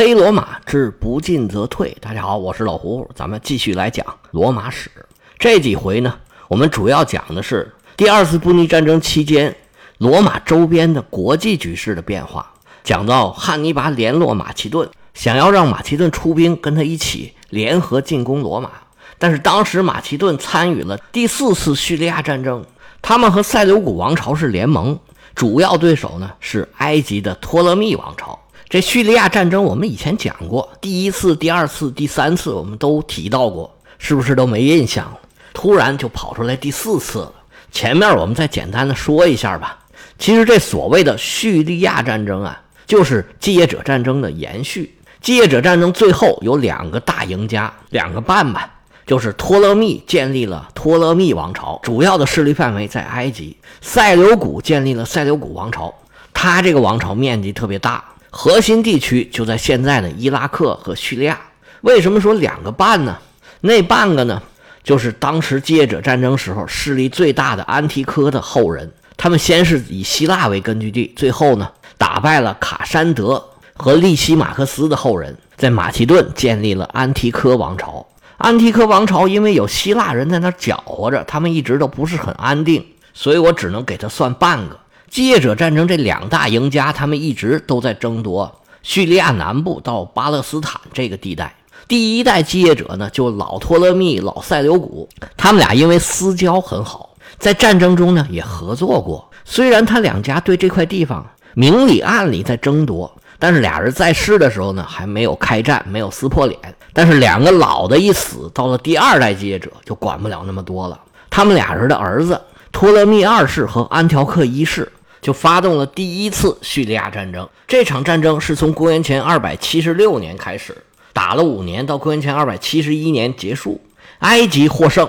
黑罗马之不进则退。大家好，我是老胡，咱们继续来讲罗马史。这几回呢，我们主要讲的是第二次布匿战争期间罗马周边的国际局势的变化。讲到汉尼拔联络马其顿，想要让马其顿出兵跟他一起联合进攻罗马，但是当时马其顿参与了第四次叙利亚战争，他们和塞琉古王朝是联盟，主要对手呢是埃及的托勒密王朝。这叙利亚战争我们以前讲过，第一次、第二次、第三次我们都提到过，是不是都没印象了？突然就跑出来第四次了。前面我们再简单的说一下吧。其实这所谓的叙利亚战争啊，就是继业者战争的延续。继业者战争最后有两个大赢家，两个半吧，就是托勒密建立了托勒密王朝，主要的势力范围在埃及；塞琉古建立了塞琉古王朝，他这个王朝面积特别大。核心地区就在现在的伊拉克和叙利亚。为什么说两个半呢？那半个呢，就是当时继业者战争时候势力最大的安提柯的后人。他们先是以希腊为根据地，最后呢打败了卡山德和利西马克斯的后人，在马其顿建立了安提柯王朝。安提柯王朝因为有希腊人在那搅和着，他们一直都不是很安定，所以我只能给他算半个。继业者战争这两大赢家，他们一直都在争夺叙利亚南部到巴勒斯坦这个地带。第一代继业者呢，就老托勒密、老塞琉古，他们俩因为私交很好，在战争中呢也合作过。虽然他两家对这块地方明里暗里在争夺，但是俩人在世的时候呢还没有开战，没有撕破脸。但是两个老的一死，到了第二代继业者就管不了那么多了。他们俩人的儿子托勒密二世和安条克一世。就发动了第一次叙利亚战争。这场战争是从公元前276年开始，打了五年，到公元前271年结束。埃及获胜，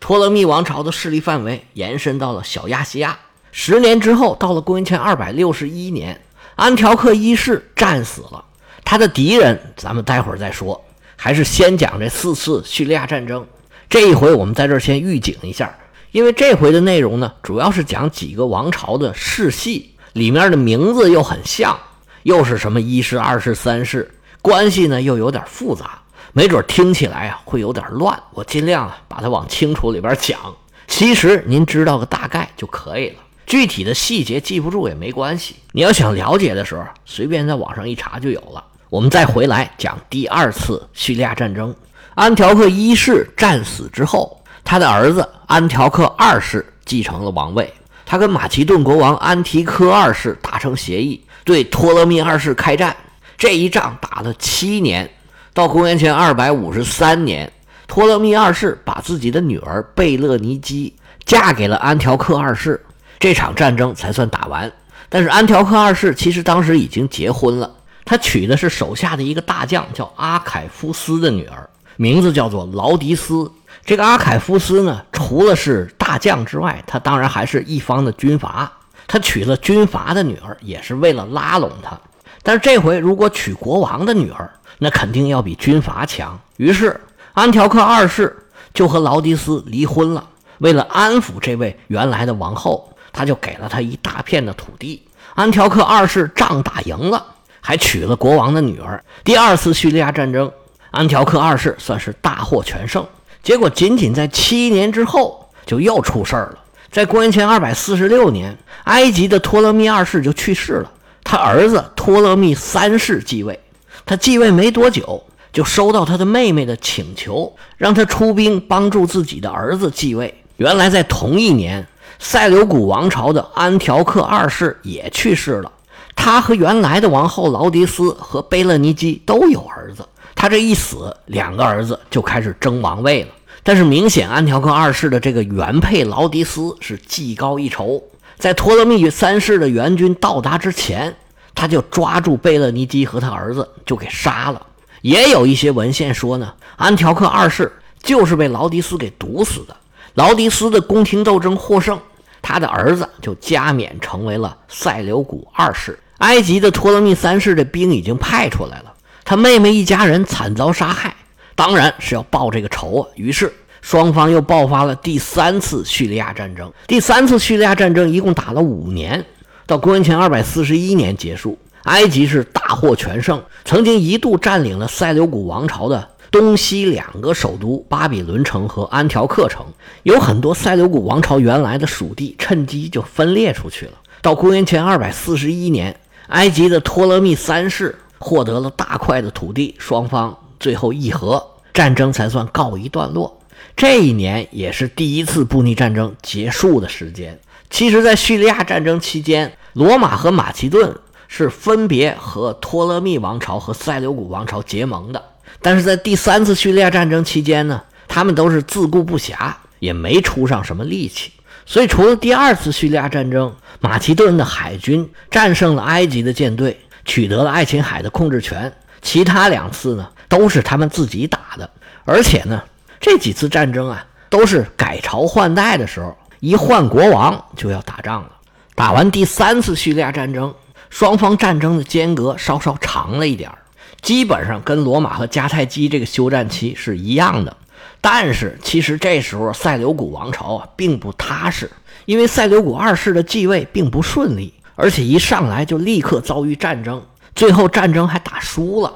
托勒密王朝的势力范围延伸到了小亚细亚。十年之后，到了公元前261年，安条克一世战死了。他的敌人，咱们待会儿再说。还是先讲这四次叙利亚战争。这一回，我们在这儿先预警一下。因为这回的内容呢，主要是讲几个王朝的世系，里面的名字又很像，又是什么一世、二世、三世，关系呢又有点复杂，没准听起来啊会有点乱。我尽量啊把它往清楚里边讲。其实您知道个大概就可以了，具体的细节记不住也没关系。你要想了解的时候，随便在网上一查就有了。我们再回来讲第二次叙利亚战争，安条克一世战死之后。他的儿子安条克二世继承了王位，他跟马其顿国王安提柯二世达成协议，对托勒密二世开战。这一仗打了七年，到公元前二百五十三年，托勒密二世把自己的女儿贝勒尼基嫁给了安条克二世，这场战争才算打完。但是安条克二世其实当时已经结婚了，他娶的是手下的一个大将，叫阿凯夫斯的女儿，名字叫做劳迪斯。这个阿凯夫斯呢，除了是大将之外，他当然还是一方的军阀。他娶了军阀的女儿，也是为了拉拢他。但是这回如果娶国王的女儿，那肯定要比军阀强。于是安条克二世就和劳迪斯离婚了。为了安抚这位原来的王后，他就给了他一大片的土地。安条克二世仗打赢了，还娶了国王的女儿。第二次叙利亚战争，安条克二世算是大获全胜。结果仅仅在七年之后，就又出事儿了。在公元前二百四十六年，埃及的托勒密二世就去世了，他儿子托勒密三世继位。他继位没多久，就收到他的妹妹的请求，让他出兵帮助自己的儿子继位。原来在同一年，塞琉古王朝的安条克二世也去世了，他和原来的王后劳迪斯和贝勒尼基都有儿子。他这一死，两个儿子就开始争王位了。但是明显，安条克二世的这个原配劳迪斯是技高一筹，在托勒密三世的援军到达之前，他就抓住贝勒尼基和他儿子就给杀了。也有一些文献说呢，安条克二世就是被劳迪斯给毒死的。劳迪斯的宫廷斗争获胜，他的儿子就加冕成为了塞琉古二世。埃及的托勒密三世的兵已经派出来了。他妹妹一家人惨遭杀害，当然是要报这个仇啊。于是双方又爆发了第三次叙利亚战争。第三次叙利亚战争一共打了五年，到公元前二百四十一年结束。埃及是大获全胜，曾经一度占领了塞琉古王朝的东西两个首都巴比伦城和安条克城，有很多塞琉古王朝原来的属地趁机就分裂出去了。到公元前二百四十一年，埃及的托勒密三世获得了大块的土地，双方最后议和，战争才算告一段落。这一年也是第一次布匿战争结束的时间。其实，在叙利亚战争期间，罗马和马其顿。是分别和托勒密王朝和塞琉古王朝结盟的，但是在第三次叙利亚战争期间呢，他们都是自顾不暇，也没出上什么力气。所以，除了第二次叙利亚战争，马其顿的海军战胜了埃及的舰队，取得了爱琴海的控制权，其他两次呢都是他们自己打的。而且呢，这几次战争啊，都是改朝换代的时候，一换国王就要打仗了。打完第三次叙利亚战争。双方战争的间隔稍稍长了一点儿基本上跟罗马和迦太基这个休战期是一样的。但是其实这时候塞琉古王朝啊并不踏实，因为塞琉古二世的继位并不顺利，而且一上来就立刻遭遇战争，最后战争还打输了。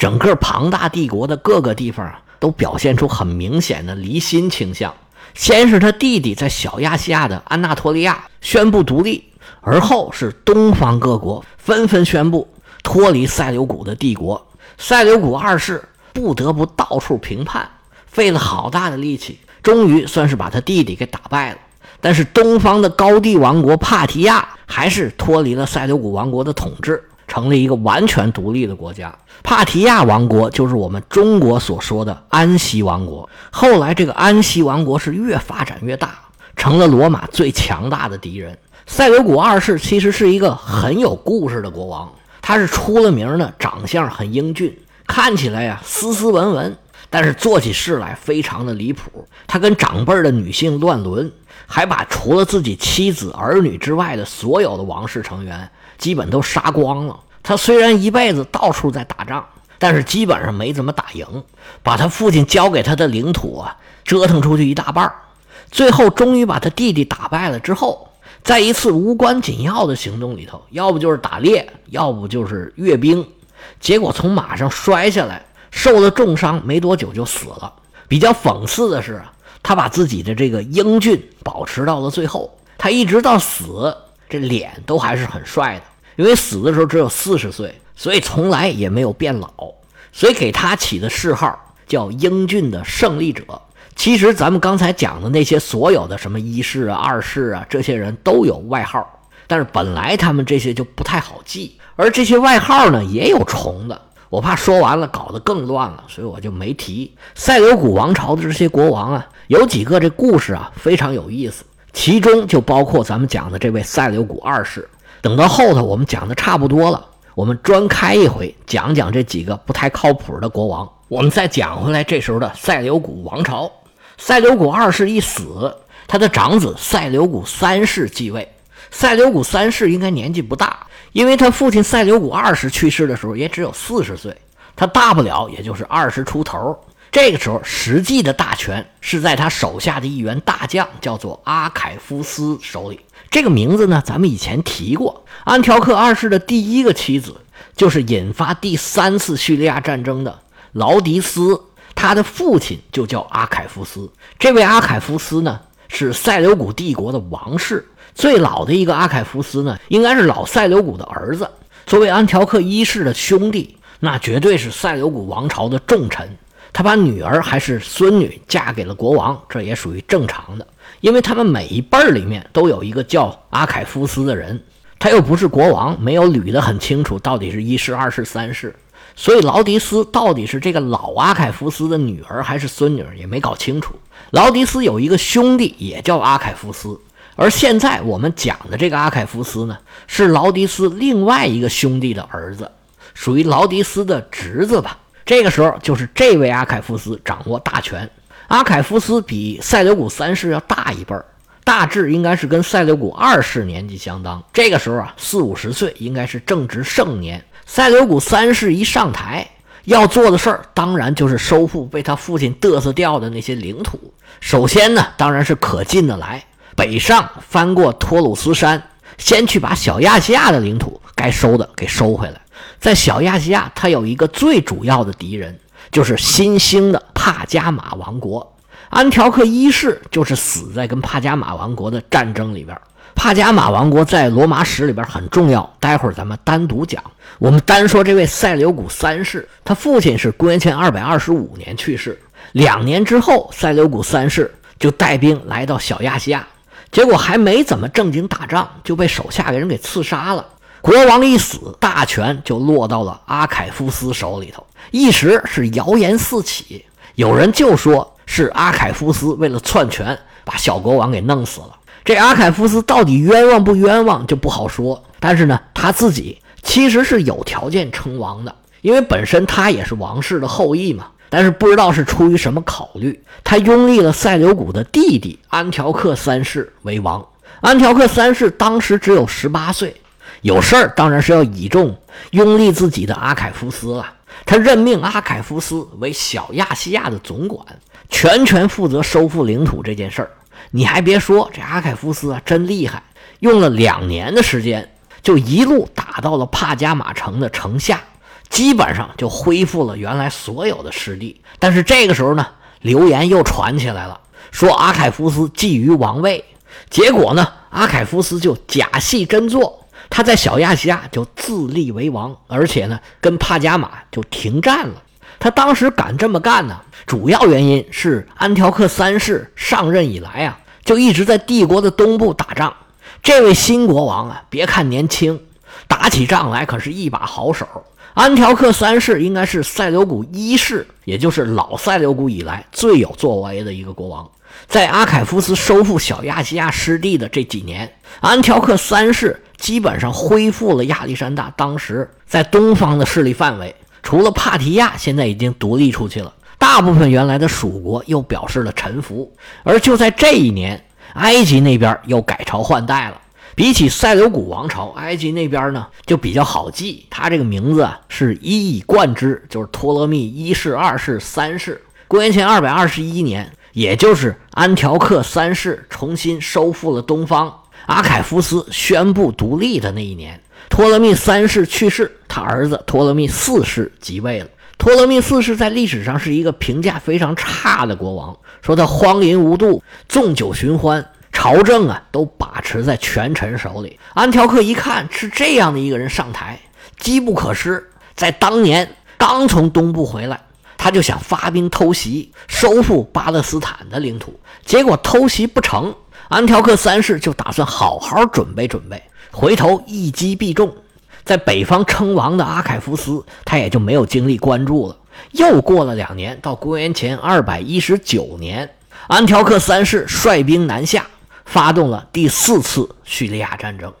整个庞大帝国的各个地方啊都表现出很明显的离心倾向。先是他弟弟在小亚细亚的安纳托利亚宣布独立。而后是东方各国纷纷宣布脱离塞琉古的帝国，塞琉古二世不得不到处平叛，费了好大的力气，终于算是把他弟弟给打败了。但是东方的高地王国帕提亚还是脱离了塞琉古王国的统治，成了一个完全独立的国家。帕提亚王国就是我们中国所说的安息王国。后来这个安息王国是越发展越大，成了罗马最强大的敌人。塞维古二世其实是一个很有故事的国王，他是出了名的，长相很英俊，看起来呀斯斯文文，但是做起事来非常的离谱。他跟长辈的女性乱伦，还把除了自己妻子儿女之外的所有的王室成员基本都杀光了。他虽然一辈子到处在打仗，但是基本上没怎么打赢，把他父亲交给他的领土啊折腾出去一大半最后终于把他弟弟打败了之后。在一次无关紧要的行动里头，要不就是打猎，要不就是阅兵，结果从马上摔下来，受了重伤，没多久就死了。比较讽刺的是，他把自己的这个英俊保持到了最后，他一直到死，这脸都还是很帅的。因为死的时候只有四十岁，所以从来也没有变老，所以给他起的谥号叫“英俊的胜利者”。其实咱们刚才讲的那些所有的什么一世啊、二世啊，这些人都有外号，但是本来他们这些就不太好记，而这些外号呢也有重的，我怕说完了搞得更乱了，所以我就没提。塞琉古王朝的这些国王啊，有几个这故事啊非常有意思，其中就包括咱们讲的这位塞琉古二世。等到后头我们讲的差不多了，我们专开一回讲讲这几个不太靠谱的国王。我们再讲回来，这时候的塞琉古王朝。塞琉古二世一死，他的长子塞琉古三世继位。塞琉古三世应该年纪不大，因为他父亲塞琉古二世去世的时候也只有四十岁，他大不了也就是二十出头。这个时候，实际的大权是在他手下的一员大将，叫做阿凯夫斯手里。这个名字呢，咱们以前提过。安条克二世的第一个妻子，就是引发第三次叙利亚战争的劳迪斯。他的父亲就叫阿凯夫斯，这位阿凯夫斯呢是塞琉古帝国的王室，最老的一个阿凯夫斯呢应该是老塞琉古的儿子。作为安条克一世的兄弟，那绝对是塞琉古王朝的重臣。他把女儿还是孙女嫁给了国王，这也属于正常的，因为他们每一辈儿里面都有一个叫阿凯夫斯的人，他又不是国王，没有捋得很清楚到底是一世、二世、三世。所以劳迪斯到底是这个老阿凯夫斯的女儿还是孙女，也没搞清楚。劳迪斯有一个兄弟也叫阿凯夫斯，而现在我们讲的这个阿凯夫斯呢，是劳迪斯另外一个兄弟的儿子，属于劳迪斯的侄子吧。这个时候就是这位阿凯夫斯掌握大权。阿凯夫斯比塞琉古三世要大一辈儿，大致应该是跟塞琉古二世年纪相当。这个时候啊，四五十岁，应该是正值盛年。塞琉古三世一上台，要做的事儿当然就是收复被他父亲嘚瑟掉的那些领土。首先呢，当然是可进的来，北上翻过托鲁斯山，先去把小亚细亚的领土该收的给收回来。在小亚细亚，它有一个最主要的敌人，就是新兴的帕加马王国。安条克一世就是死在跟帕加马王国的战争里边。帕加马王国在罗马史里边很重要，待会儿咱们单独讲。我们单说这位塞琉古三世，他父亲是公元前二百二十五年去世。两年之后，塞琉古三世就带兵来到小亚细亚，结果还没怎么正经打仗，就被手下的人给刺杀了。国王一死，大权就落到了阿凯夫斯手里头，一时是谣言四起。有人就说是阿凯夫斯为了篡权，把小国王给弄死了。这阿凯夫斯到底冤枉不冤枉就不好说。但是呢，他自己其实是有条件称王的，因为本身他也是王室的后裔嘛。但是不知道是出于什么考虑，他拥立了塞琉古的弟弟安条克三世为王。安条克三世当时只有十八岁，有事儿当然是要倚重拥立自己的阿凯夫斯了。他任命阿凯夫斯为小亚细亚的总管，全权负责收复领土这件事儿。你还别说，这阿凯夫斯啊真厉害，用了两年的时间，就一路打到了帕加马城的城下。基本上就恢复了原来所有的失地，但是这个时候呢，流言又传起来了，说阿凯夫斯觊觎王位。结果呢，阿凯夫斯就假戏真做，他在小亚细亚就自立为王，而且呢，跟帕加马就停战了。他当时敢这么干呢，主要原因是安条克三世上任以来啊，就一直在帝国的东部打仗。这位新国王啊，别看年轻，打起仗来可是一把好手。安条克三世应该是塞琉古一世，也就是老塞琉古以来最有作为的一个国王。在阿凯夫斯收复小亚细亚失地的这几年，安条克三世基本上恢复了亚历山大当时在东方的势力范围。除了帕提亚现在已经独立出去了，大部分原来的属国又表示了臣服。而就在这一年，埃及那边又改朝换代了。比起塞琉古王朝，埃及那边呢就比较好记，他这个名字啊是一以贯之，就是托勒密一世、二世、三世。公元前二百二十一年，也就是安条克三世重新收复了东方，阿凯夫斯宣布独立的那一年，托勒密三世去世，他儿子托勒密四世即位了。托勒密四世在历史上是一个评价非常差的国王，说他荒淫无度，纵酒寻欢。朝政啊，都把持在权臣手里。安条克一看是这样的一个人上台，机不可失。在当年刚从东部回来，他就想发兵偷袭，收复巴勒斯坦的领土。结果偷袭不成，安条克三世就打算好好准备准备，回头一击必中。在北方称王的阿凯夫斯，他也就没有精力关注了。又过了两年，到公元前二百一十九年，安条克三世率兵南下。发动了第四次叙利亚战争，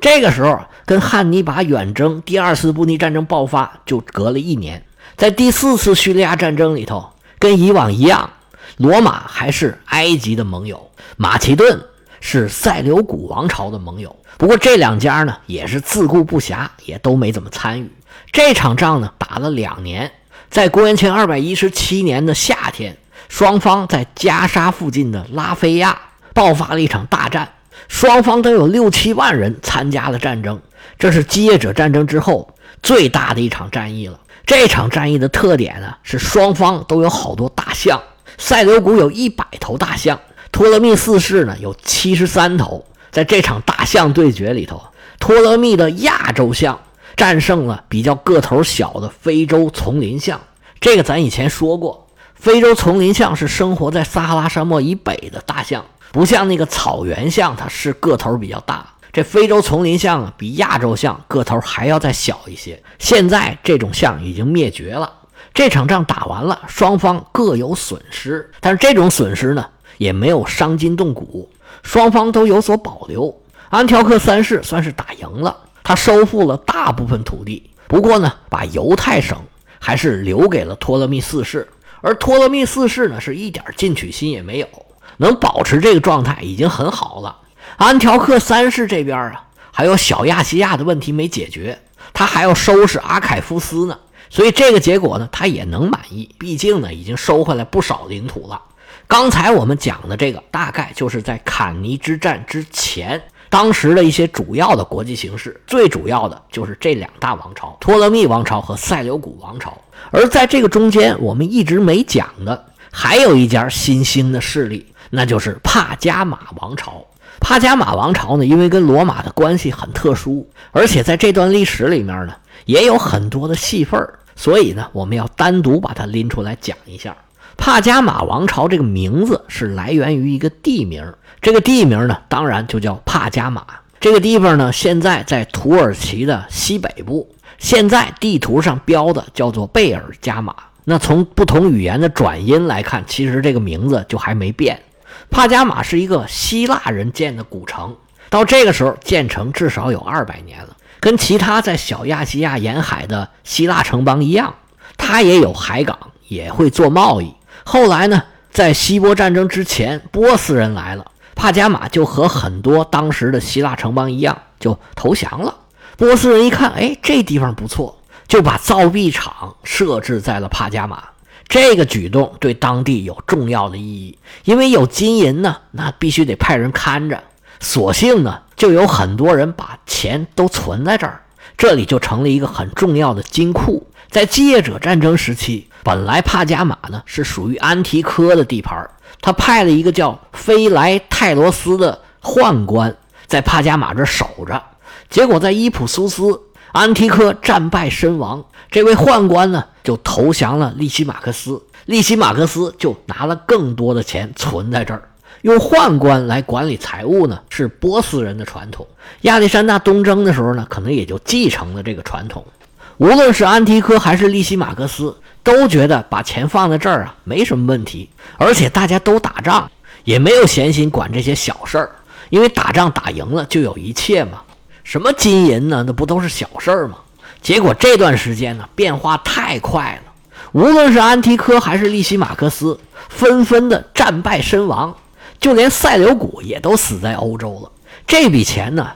这个时候跟汉尼拔远征第二次布匿战争爆发就隔了一年。在第四次叙利亚战争里头，跟以往一样，罗马还是埃及的盟友，马其顿是塞琉古王朝的盟友。不过这两家呢也是自顾不暇，也都没怎么参与这场仗呢。打了两年，在公元前二百一十七年的夏天，双方在加沙附近的拉菲亚。爆发了一场大战，双方都有六七万人参加了战争，这是基业者战争之后最大的一场战役了。这场战役的特点呢是双方都有好多大象，塞琉古有一百头大象，托勒密四世呢有七十三头。在这场大象对决里头，托勒密的亚洲象战胜了比较个头小的非洲丛林象。这个咱以前说过，非洲丛林象是生活在撒哈拉沙漠以北的大象。不像那个草原象，它是个头比较大。这非洲丛林象啊，比亚洲象个头还要再小一些。现在这种象已经灭绝了。这场仗打完了，双方各有损失，但是这种损失呢，也没有伤筋动骨，双方都有所保留。安条克三世算是打赢了，他收复了大部分土地，不过呢，把犹太省还是留给了托勒密四世，而托勒密四世呢，是一点进取心也没有。能保持这个状态已经很好了。安条克三世这边啊，还有小亚细亚的问题没解决，他还要收拾阿凯夫斯呢。所以这个结果呢，他也能满意。毕竟呢，已经收回来不少领土了。刚才我们讲的这个，大概就是在坎尼之战之前。当时的一些主要的国际形势，最主要的就是这两大王朝——托勒密王朝和塞琉古王朝。而在这个中间，我们一直没讲的，还有一家新兴的势力，那就是帕加马王朝。帕加马王朝呢，因为跟罗马的关系很特殊，而且在这段历史里面呢，也有很多的戏份儿，所以呢，我们要单独把它拎出来讲一下。帕加马王朝这个名字是来源于一个地名，这个地名呢，当然就叫帕加马。这个地方呢，现在在土耳其的西北部，现在地图上标的叫做贝尔加马。那从不同语言的转音来看，其实这个名字就还没变。帕加马是一个希腊人建的古城，到这个时候建成至少有二百年了。跟其他在小亚细亚沿海的希腊城邦一样，它也有海港，也会做贸易。后来呢，在希波战争之前，波斯人来了，帕加马就和很多当时的希腊城邦一样，就投降了。波斯人一看，哎，这地方不错，就把造币厂设置在了帕加马。这个举动对当地有重要的意义，因为有金银呢，那必须得派人看着。索性呢，就有很多人把钱都存在这儿，这里就成了一个很重要的金库。在继业者战争时期，本来帕加马呢是属于安提柯的地盘，他派了一个叫菲莱泰罗斯的宦官在帕加马这守着。结果在伊普苏斯，安提柯战败身亡，这位宦官呢就投降了利西马克斯，利西马克斯就拿了更多的钱存在这儿。用宦官来管理财务呢，是波斯人的传统。亚历山大东征的时候呢，可能也就继承了这个传统。无论是安提柯还是利西马克斯，都觉得把钱放在这儿啊没什么问题。而且大家都打仗，也没有闲心管这些小事儿，因为打仗打赢了就有一切嘛。什么金银呢？那不都是小事儿吗？结果这段时间呢，变化太快了。无论是安提柯还是利西马克斯，纷纷的战败身亡。就连塞琉古也都死在欧洲了，这笔钱呢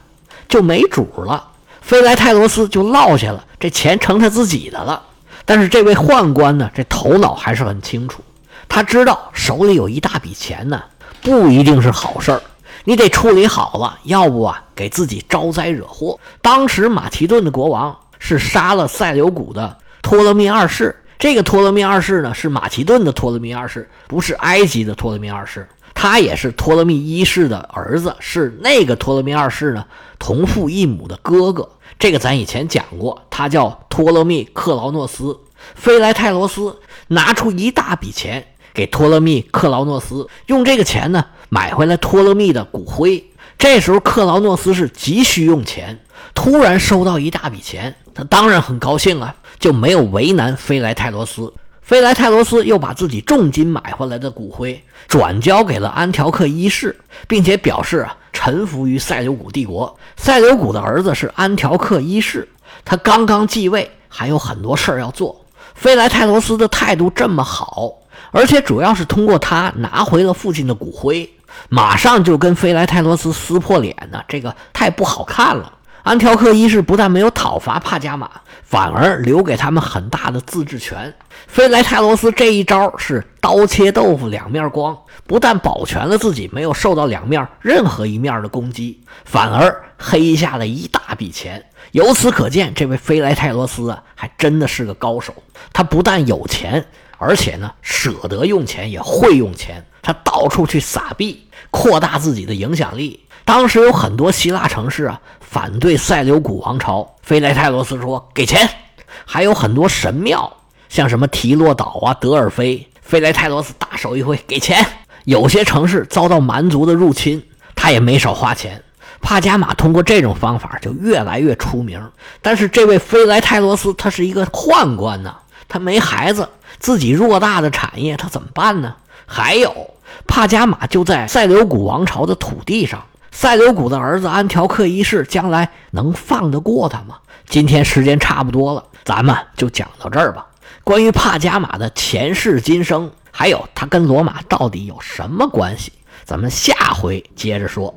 就没主了，菲莱泰罗斯就落下了，这钱成他自己的了。但是这位宦官呢，这头脑还是很清楚，他知道手里有一大笔钱呢，不一定是好事儿，你得处理好了，要不啊给自己招灾惹祸。当时马其顿的国王是杀了塞琉古的托勒密二世，这个托勒密二世呢是马其顿的托勒密二世，不是埃及的托勒密二世。他也是托勒密一世的儿子，是那个托勒密二世呢同父异母的哥哥。这个咱以前讲过，他叫托勒密克劳诺斯。菲莱泰罗斯拿出一大笔钱给托勒密克劳诺斯，用这个钱呢买回来托勒密的骨灰。这时候克劳诺斯是急需用钱，突然收到一大笔钱，他当然很高兴啊，就没有为难菲莱泰罗斯。菲莱泰罗斯又把自己重金买回来的骨灰转交给了安条克一世，并且表示啊臣服于塞琉古帝国。塞琉古的儿子是安条克一世，他刚刚继位，还有很多事儿要做。菲莱泰罗斯的态度这么好，而且主要是通过他拿回了父亲的骨灰，马上就跟菲莱泰罗斯撕破脸呢，这个太不好看了。安条克一世不但没有讨伐帕加马，反而留给他们很大的自治权。菲莱泰罗斯这一招是刀切豆腐两面光，不但保全了自己没有受到两面任何一面的攻击，反而黑下了一大笔钱。由此可见，这位菲莱泰罗斯啊，还真的是个高手。他不但有钱，而且呢舍得用钱，也会用钱。他到处去撒币，扩大自己的影响力。当时有很多希腊城市啊反对塞琉古王朝，菲莱泰罗斯说给钱，还有很多神庙，像什么提洛岛啊、德尔菲，菲莱泰罗斯大手一挥给钱。有些城市遭到蛮族的入侵，他也没少花钱。帕加马通过这种方法就越来越出名。但是这位菲莱泰罗斯他是一个宦官呐，他没孩子，自己偌大的产业他怎么办呢？还有帕加马就在塞琉古王朝的土地上。塞琉古的儿子安条克一世将来能放得过他吗？今天时间差不多了，咱们就讲到这儿吧。关于帕加马的前世今生，还有他跟罗马到底有什么关系，咱们下回接着说。